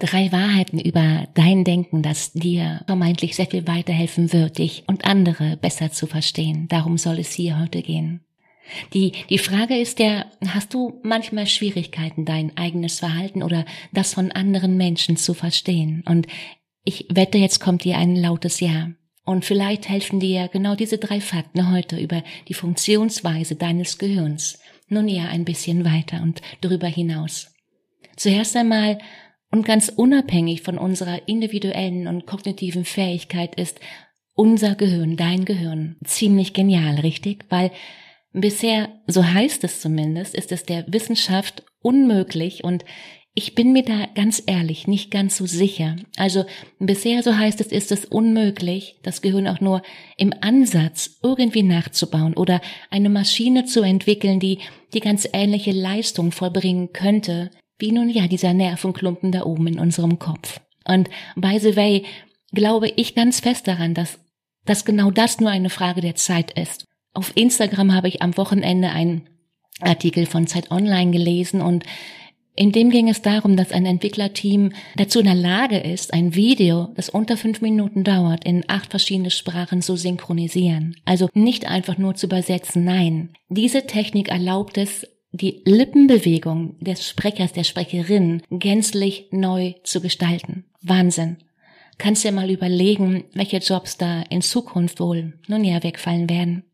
Drei Wahrheiten über dein Denken, das dir vermeintlich sehr viel weiterhelfen wird, dich und andere besser zu verstehen. Darum soll es hier heute gehen. Die, die Frage ist ja, hast du manchmal Schwierigkeiten, dein eigenes Verhalten oder das von anderen Menschen zu verstehen? Und ich wette, jetzt kommt dir ein lautes Ja. Und vielleicht helfen dir genau diese drei Fakten heute über die Funktionsweise deines Gehirns. Nun ja, ein bisschen weiter und darüber hinaus. Zuerst einmal, und ganz unabhängig von unserer individuellen und kognitiven Fähigkeit ist unser Gehirn, dein Gehirn, ziemlich genial, richtig? Weil bisher, so heißt es zumindest, ist es der Wissenschaft unmöglich und ich bin mir da ganz ehrlich nicht ganz so sicher. Also bisher, so heißt es, ist es unmöglich, das Gehirn auch nur im Ansatz irgendwie nachzubauen oder eine Maschine zu entwickeln, die die ganz ähnliche Leistung vollbringen könnte, wie nun ja dieser Nervenklumpen da oben in unserem Kopf. Und by the way, glaube ich ganz fest daran, dass, dass genau das nur eine Frage der Zeit ist. Auf Instagram habe ich am Wochenende einen Artikel von Zeit Online gelesen und in dem ging es darum, dass ein Entwicklerteam dazu in der Lage ist, ein Video, das unter fünf Minuten dauert, in acht verschiedene Sprachen zu synchronisieren. Also nicht einfach nur zu übersetzen, nein. Diese Technik erlaubt es, die Lippenbewegung des Sprechers, der Sprecherin gänzlich neu zu gestalten. Wahnsinn. Kannst dir mal überlegen, welche Jobs da in Zukunft wohl nun ja wegfallen werden.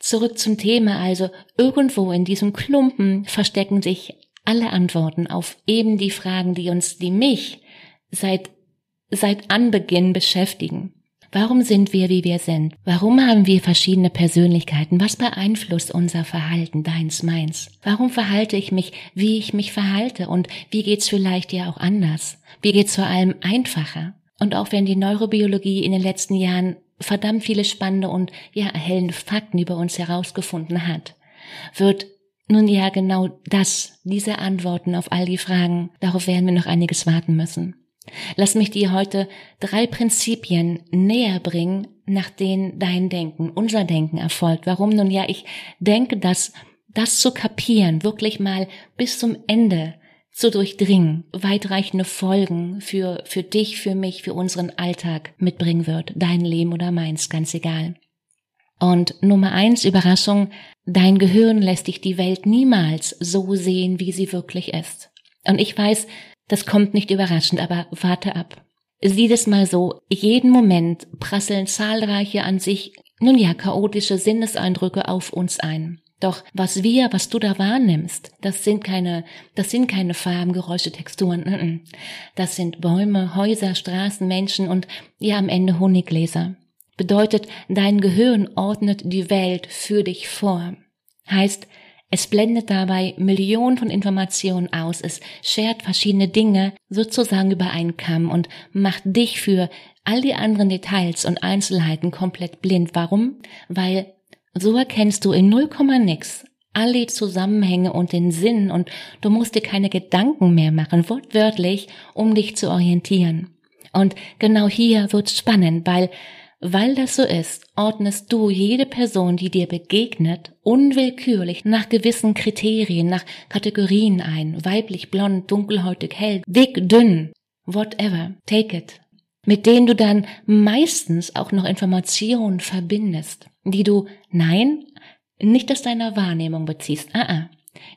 Zurück zum Thema also, irgendwo in diesem Klumpen verstecken sich alle Antworten auf eben die Fragen, die uns, die mich seit, seit Anbeginn beschäftigen. Warum sind wir, wie wir sind? Warum haben wir verschiedene Persönlichkeiten? Was beeinflusst unser Verhalten, deins, meins? Warum verhalte ich mich, wie ich mich verhalte? Und wie geht's vielleicht ja auch anders? Wie geht's vor allem einfacher? Und auch wenn die Neurobiologie in den letzten Jahren verdammt viele spannende und ja erhellende Fakten über uns herausgefunden hat, wird nun ja genau das, diese Antworten auf all die Fragen, darauf werden wir noch einiges warten müssen. Lass mich dir heute drei Prinzipien näher bringen, nach denen dein Denken, unser Denken erfolgt. Warum nun ja, ich denke, dass das zu kapieren, wirklich mal bis zum Ende zu durchdringen, weitreichende Folgen für, für dich, für mich, für unseren Alltag mitbringen wird. Dein Leben oder meins, ganz egal. Und Nummer eins, Überraschung, dein Gehirn lässt dich die Welt niemals so sehen, wie sie wirklich ist. Und ich weiß, das kommt nicht überraschend, aber warte ab. Sieh das mal so, jeden Moment prasseln zahlreiche an sich, nun ja, chaotische Sinneseindrücke auf uns ein. Doch was wir, was du da wahrnimmst, das sind keine, das sind keine Farben, Geräusche, Texturen. Das sind Bäume, Häuser, Straßen, Menschen und ja am Ende Honiggläser. Bedeutet, dein Gehirn ordnet die Welt für dich vor. Heißt, es blendet dabei Millionen von Informationen aus, es schert verschiedene Dinge sozusagen über einen Kamm und macht dich für all die anderen Details und Einzelheiten komplett blind. Warum? Weil so erkennst du in null Komma nix alle Zusammenhänge und den Sinn und du musst dir keine Gedanken mehr machen, wortwörtlich, um dich zu orientieren. Und genau hier wird's spannend, weil weil das so ist, ordnest du jede Person, die dir begegnet, unwillkürlich nach gewissen Kriterien, nach Kategorien ein. Weiblich, blond, dunkelhäutig, hell, dick, dünn, whatever. Take it. Mit denen du dann meistens auch noch Informationen verbindest, die du, nein, nicht aus deiner Wahrnehmung beziehst, ah, ah,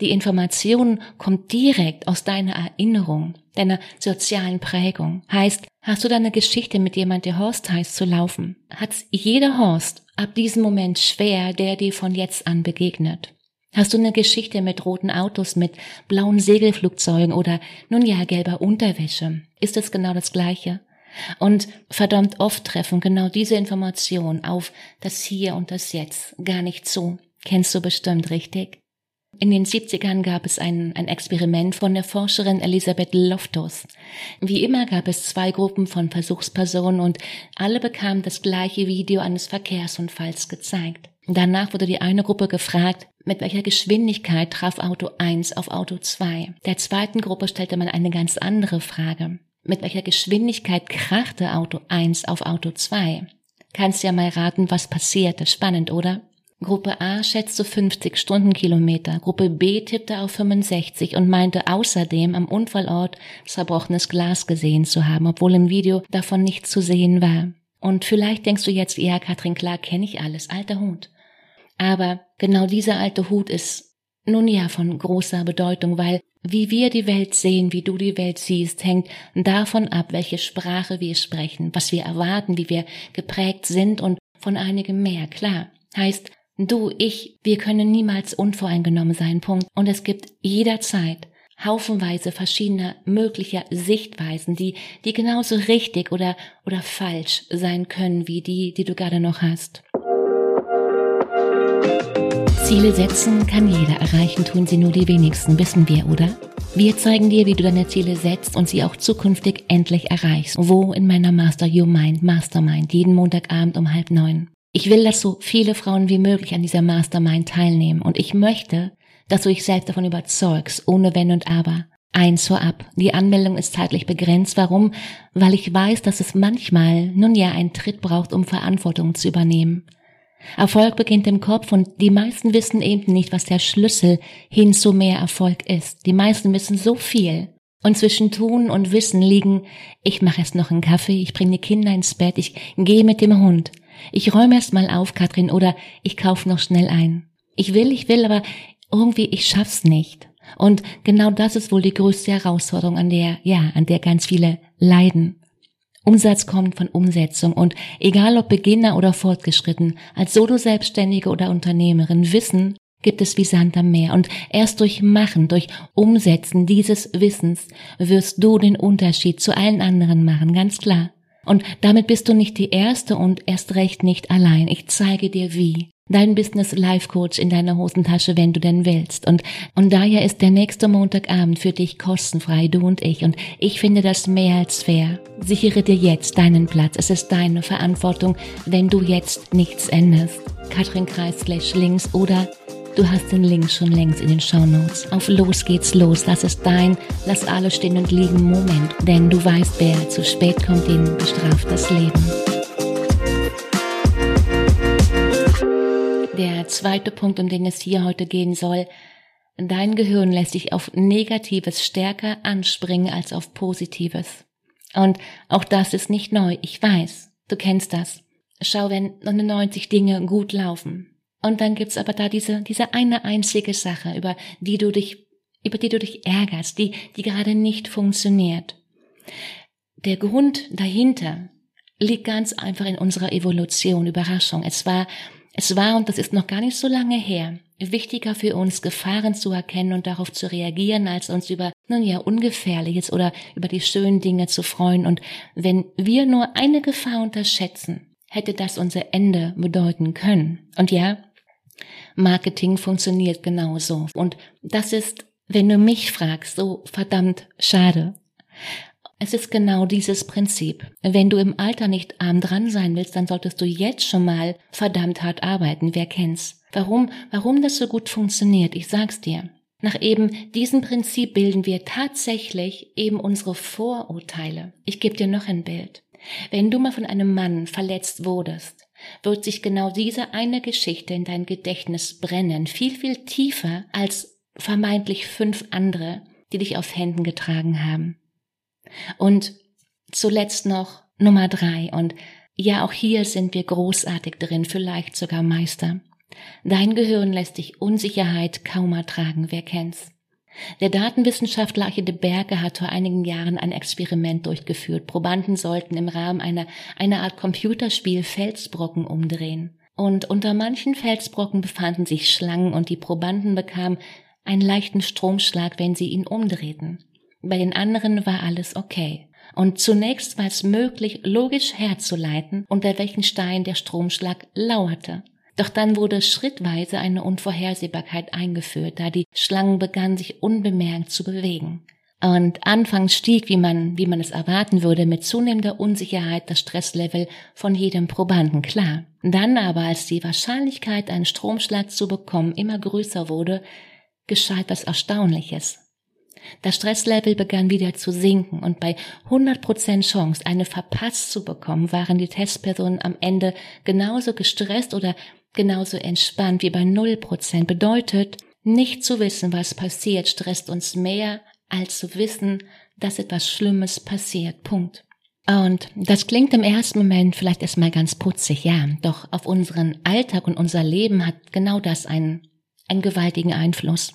Die Information kommt direkt aus deiner Erinnerung, deiner sozialen Prägung. Heißt, hast du da eine Geschichte mit jemand, der Horst heißt, zu laufen? Hat's jeder Horst ab diesem Moment schwer, der dir von jetzt an begegnet? Hast du eine Geschichte mit roten Autos, mit blauen Segelflugzeugen oder nun ja gelber Unterwäsche? Ist es genau das Gleiche? Und verdammt oft treffen genau diese Informationen auf das Hier und das Jetzt gar nicht zu. Kennst du bestimmt, richtig? In den 70ern gab es ein, ein Experiment von der Forscherin Elisabeth Loftus. Wie immer gab es zwei Gruppen von Versuchspersonen und alle bekamen das gleiche Video eines Verkehrsunfalls gezeigt. Danach wurde die eine Gruppe gefragt, mit welcher Geschwindigkeit traf Auto 1 auf Auto 2. Der zweiten Gruppe stellte man eine ganz andere Frage. Mit welcher Geschwindigkeit krachte Auto 1 auf Auto 2? Kannst ja mal raten, was passierte. Spannend, oder? Gruppe A schätzte 50 Stundenkilometer, Gruppe B tippte auf 65 und meinte außerdem am Unfallort zerbrochenes Glas gesehen zu haben, obwohl im Video davon nichts zu sehen war. Und vielleicht denkst du jetzt, ja, Katrin, klar, kenne ich alles, alter Hut. Aber genau dieser alte Hut ist nun ja von großer Bedeutung, weil wie wir die Welt sehen, wie du die Welt siehst, hängt davon ab, welche Sprache wir sprechen, was wir erwarten, wie wir geprägt sind und von einigem mehr, klar. Heißt, Du, ich, wir können niemals unvoreingenommen sein, Punkt. Und es gibt jederzeit haufenweise verschiedener möglicher Sichtweisen, die, die genauso richtig oder, oder falsch sein können wie die, die du gerade noch hast. Ziele setzen kann jeder erreichen, tun sie nur die wenigsten, wissen wir, oder? Wir zeigen dir, wie du deine Ziele setzt und sie auch zukünftig endlich erreichst. Wo in meiner Master Your Mind Mastermind, jeden Montagabend um halb neun. Ich will, dass so viele Frauen wie möglich an dieser Mastermind teilnehmen und ich möchte, dass du dich selbst davon überzeugst, ohne Wenn und Aber. Eins vorab. Die Anmeldung ist zeitlich begrenzt. Warum? Weil ich weiß, dass es manchmal nun ja einen Tritt braucht, um Verantwortung zu übernehmen. Erfolg beginnt im Kopf und die meisten wissen eben nicht, was der Schlüssel hin zu mehr Erfolg ist. Die meisten wissen so viel. Und zwischen Tun und Wissen liegen, ich mache erst noch einen Kaffee, ich bringe die Kinder ins Bett, ich gehe mit dem Hund. Ich räume erst mal auf, Katrin, oder ich kaufe noch schnell ein. Ich will, ich will, aber irgendwie ich schaff's nicht. Und genau das ist wohl die größte Herausforderung, an der, ja, an der ganz viele leiden. Umsatz kommt von Umsetzung und egal ob Beginner oder fortgeschritten, als Solo-Selbstständige oder Unternehmerin, Wissen gibt es wie Sand am Meer und erst durch Machen, durch Umsetzen dieses Wissens wirst du den Unterschied zu allen anderen machen, ganz klar. Und damit bist du nicht die Erste und erst recht nicht allein. Ich zeige dir wie. Dein Business Life Coach in deiner Hosentasche, wenn du denn willst. Und, und daher ist der nächste Montagabend für dich kostenfrei, du und ich. Und ich finde das mehr als fair. Sichere dir jetzt deinen Platz. Es ist deine Verantwortung, wenn du jetzt nichts änderst. Katrin Kreis links oder Du hast den Link schon längst in den Show Notes. Auf Los geht's los. Das ist dein Lass alles stehen und liegen Moment. Denn du weißt, wer zu spät kommt, den bestraft das Leben. Der zweite Punkt, um den es hier heute gehen soll. Dein Gehirn lässt sich auf Negatives stärker anspringen als auf Positives. Und auch das ist nicht neu. Ich weiß. Du kennst das. Schau, wenn 99 Dinge gut laufen, und dann gibt's aber da diese, diese eine einzige Sache, über die du dich, über die du dich ärgerst, die, die gerade nicht funktioniert. Der Grund dahinter liegt ganz einfach in unserer Evolution, Überraschung. Es war, es war, und das ist noch gar nicht so lange her, wichtiger für uns, Gefahren zu erkennen und darauf zu reagieren, als uns über, nun ja, Ungefährliches oder über die schönen Dinge zu freuen. Und wenn wir nur eine Gefahr unterschätzen, hätte das unser Ende bedeuten können. Und ja, Marketing funktioniert genauso. Und das ist, wenn du mich fragst, so verdammt schade. Es ist genau dieses Prinzip. Wenn du im Alter nicht arm dran sein willst, dann solltest du jetzt schon mal verdammt hart arbeiten. Wer kennt's? Warum, warum das so gut funktioniert? Ich sag's dir. Nach eben diesem Prinzip bilden wir tatsächlich eben unsere Vorurteile. Ich gebe dir noch ein Bild. Wenn du mal von einem Mann verletzt wurdest, wird sich genau diese eine Geschichte in dein Gedächtnis brennen, viel, viel tiefer als vermeintlich fünf andere, die dich auf Händen getragen haben. Und zuletzt noch Nummer drei. Und ja, auch hier sind wir großartig drin, vielleicht sogar Meister. Dein Gehirn lässt dich Unsicherheit kaum ertragen, wer kennt's? Der Datenwissenschaftler Achille Berge hat vor einigen Jahren ein Experiment durchgeführt. Probanden sollten im Rahmen einer, einer Art Computerspiel Felsbrocken umdrehen. Und unter manchen Felsbrocken befanden sich Schlangen und die Probanden bekamen einen leichten Stromschlag, wenn sie ihn umdrehten. Bei den anderen war alles okay. Und zunächst war es möglich, logisch herzuleiten, unter welchen Stein der Stromschlag lauerte. Doch dann wurde schrittweise eine Unvorhersehbarkeit eingeführt, da die Schlangen begannen sich unbemerkt zu bewegen. Und anfangs stieg, wie man, wie man es erwarten würde, mit zunehmender Unsicherheit das Stresslevel von jedem Probanden klar. Dann aber, als die Wahrscheinlichkeit, einen Stromschlag zu bekommen, immer größer wurde, geschah etwas Erstaunliches. Das Stresslevel begann wieder zu sinken und bei 100% Chance, eine verpasst zu bekommen, waren die Testpersonen am Ende genauso gestresst oder genauso entspannt wie bei 0%. Bedeutet, nicht zu wissen, was passiert, stresst uns mehr, als zu wissen, dass etwas Schlimmes passiert. Punkt. Und das klingt im ersten Moment vielleicht erstmal ganz putzig, ja, doch auf unseren Alltag und unser Leben hat genau das einen, einen gewaltigen Einfluss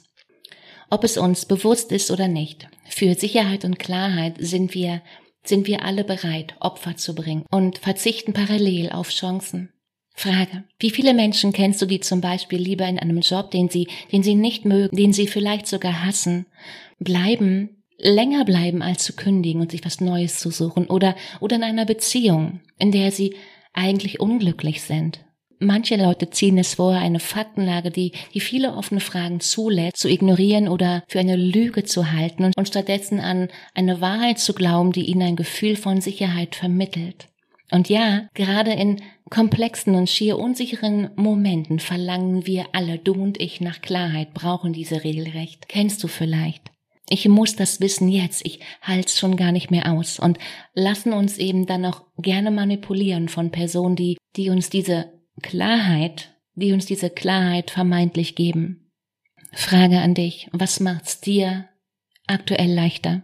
ob es uns bewusst ist oder nicht. Für Sicherheit und Klarheit sind wir, sind wir alle bereit, Opfer zu bringen und verzichten parallel auf Chancen. Frage. Wie viele Menschen kennst du, die zum Beispiel lieber in einem Job, den sie, den sie nicht mögen, den sie vielleicht sogar hassen, bleiben, länger bleiben als zu kündigen und sich was Neues zu suchen oder, oder in einer Beziehung, in der sie eigentlich unglücklich sind? Manche Leute ziehen es vor, eine Faktenlage, die, die viele offene Fragen zulässt, zu ignorieren oder für eine Lüge zu halten und, und stattdessen an eine Wahrheit zu glauben, die ihnen ein Gefühl von Sicherheit vermittelt. Und ja, gerade in komplexen und schier unsicheren Momenten verlangen wir alle, du und ich, nach Klarheit, brauchen diese regelrecht. Kennst du vielleicht? Ich muss das wissen jetzt, ich halt's schon gar nicht mehr aus und lassen uns eben dann auch gerne manipulieren von Personen, die, die uns diese Klarheit, die uns diese Klarheit vermeintlich geben. Frage an dich, was macht's dir aktuell leichter?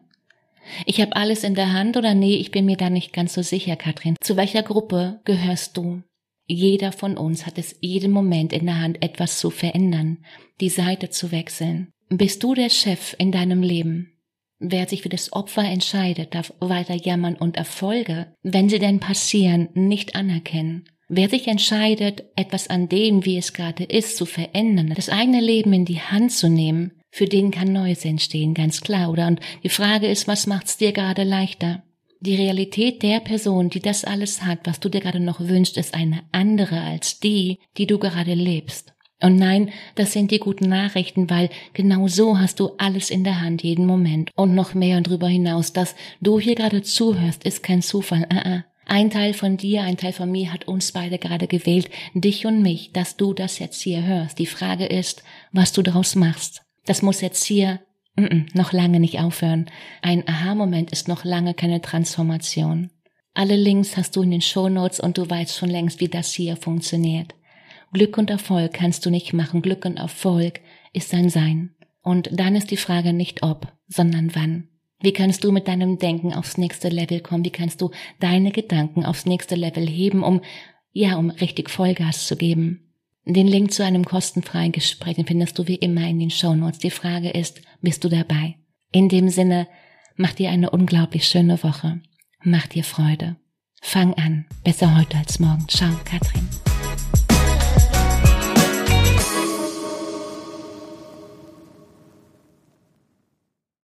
Ich habe alles in der Hand oder nee, ich bin mir da nicht ganz so sicher, Katrin. Zu welcher Gruppe gehörst du? Jeder von uns hat es jeden Moment in der Hand, etwas zu verändern, die Seite zu wechseln. Bist du der Chef in deinem Leben? Wer sich für das Opfer entscheidet, darf weiter jammern und Erfolge, wenn sie denn passieren, nicht anerkennen. Wer sich entscheidet, etwas an dem, wie es gerade ist, zu verändern, das eigene Leben in die Hand zu nehmen, für den kann Neues entstehen, ganz klar, oder? Und die Frage ist, was macht's dir gerade leichter? Die Realität der Person, die das alles hat, was du dir gerade noch wünschst, ist eine andere als die, die du gerade lebst. Und nein, das sind die guten Nachrichten, weil genau so hast du alles in der Hand jeden Moment und noch mehr und darüber hinaus. Dass du hier gerade zuhörst, ist kein Zufall. Uh -uh. Ein Teil von dir, ein Teil von mir hat uns beide gerade gewählt, dich und mich, dass du das jetzt hier hörst. Die Frage ist, was du daraus machst. Das muss jetzt hier mm -mm, noch lange nicht aufhören. Ein Aha-Moment ist noch lange keine Transformation. Alle Links hast du in den Shownotes und du weißt schon längst, wie das hier funktioniert. Glück und Erfolg kannst du nicht machen. Glück und Erfolg ist ein Sein. Und dann ist die Frage nicht ob, sondern wann. Wie kannst du mit deinem Denken aufs nächste Level kommen? Wie kannst du deine Gedanken aufs nächste Level heben, um, ja, um richtig Vollgas zu geben? Den Link zu einem kostenfreien Gespräch findest du wie immer in den Shownotes. Die Frage ist, bist du dabei? In dem Sinne, mach dir eine unglaublich schöne Woche. Mach dir Freude. Fang an. Besser heute als morgen. Ciao, Katrin.